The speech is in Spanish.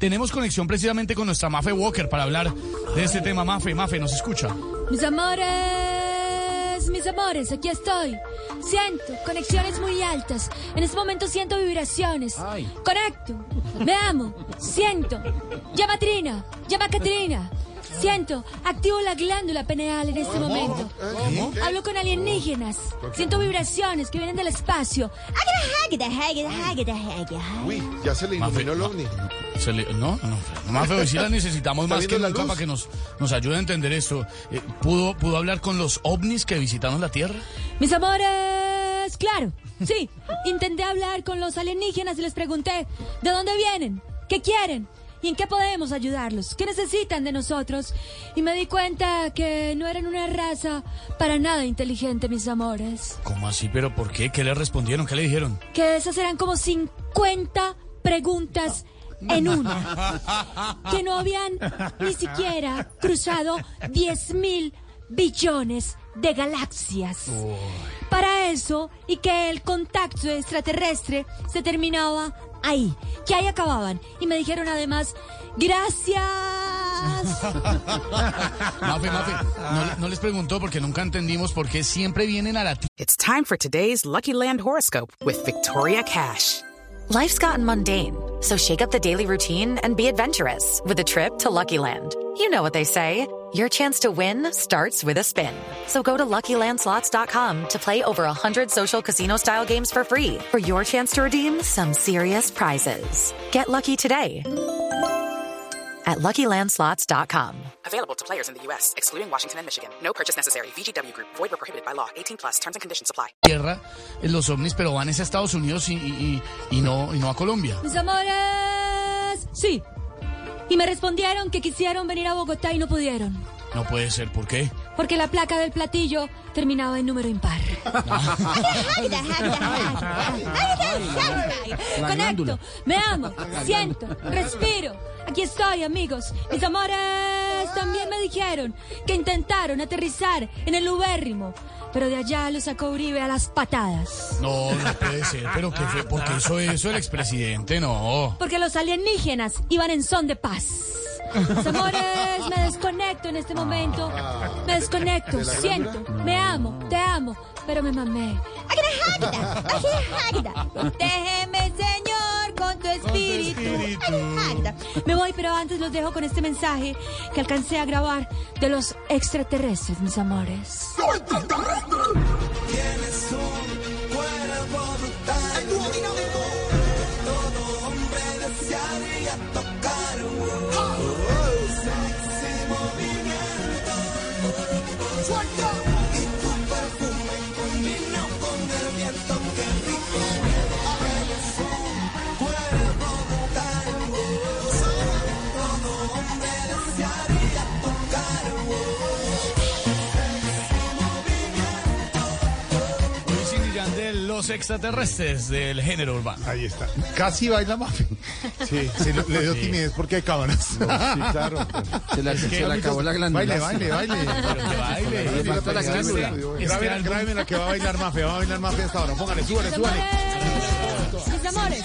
Tenemos conexión precisamente con nuestra Mafe Walker para hablar de este tema. Mafe, Mafe, ¿nos escucha? Mis amores, mis amores, aquí estoy. Siento conexiones muy altas. En este momento siento vibraciones. Conecto, me amo, siento. Llama a Trina, llama a Catrina. Siento, activo la glándula pineal en este momento. Hablo con alienígenas. Siento vibraciones que vienen del espacio. Uy, ya se le iluminó el ovni. Se le- no, no, no, Mafe, hoy sí la necesitamos ¿Está más que nunca luz? para que nos, nos ayude a entender esto. Eh, ¿pudo, ¿Pudo hablar con los ovnis que visitaron la Tierra? Mis amores, claro, sí. Intenté hablar con los alienígenas y les pregunté de dónde vienen, qué quieren y en qué podemos ayudarlos, qué necesitan de nosotros. Y me di cuenta que no eran una raza para nada inteligente, mis amores. ¿Cómo así? ¿Pero por qué? ¿Qué le respondieron? ¿Qué le dijeron? Que esas eran como 50 preguntas en una. Que no habían ni siquiera cruzado 10 mil billones de galaxias. Para eso, y que el contacto extraterrestre se terminaba ahí, que ahí acababan. Y me dijeron además, gracias. Mafe, Mafe, no, no les preguntó porque nunca entendimos por qué siempre vienen a la. It's time for today's Lucky Land horoscope with Victoria Cash. Life's gotten mundane, so shake up the daily routine and be adventurous with a trip to Lucky Land. You know what they say. Your chance to win starts with a spin. So go to LuckyLandSlots.com to play over 100 social casino-style games for free for your chance to redeem some serious prizes. Get lucky today at LuckyLandSlots.com. Available to players in the U.S., excluding Washington and Michigan. No purchase necessary. VGW Group, void were prohibited by law. 18 plus terms and conditions apply. Tierra, eh, los ovnis, pero van es a Estados Unidos y, y- y- y no, y no a Colombia. Mis amores, sí. Y me respondieron que quisieron venir a Bogotá y no pudieron. No puede ser, ¿por qué? Porque la placa del platillo terminaba en número impar. Conecto, me amo, siento, respiro. Aquí estoy, amigos. Mis amores también me dijeron que intentaron aterrizar en el ubérrimo, pero de allá lo sacó Uribe a las patadas. No, no puede ser, pero ¿qué fue? ¿Por qué hizo eso el expresidente? No. Porque los alienígenas iban en son de paz. Amores, me desconecto en este momento. Me desconecto, siento, me amo, te amo, pero me mamé. Déjeme, espíritu. Me voy, pero antes los dejo con este mensaje que alcancé a grabar de los extraterrestres, mis amores. Wisin los extraterrestres del género urbano. Ahí está. Casi baila Mafe. Sí, se le, le dio timidez porque hay cámaras. Sí, claro. Se le, se le acabó la glándula. Baile, baile, baile. Pero que baile. Le falta la glándula. Grábenla, grábenla la que va a bailar Mafe, va a bailar Mafe hasta ahora. Póngale, súbale, Mis súbale. amores, mis amores.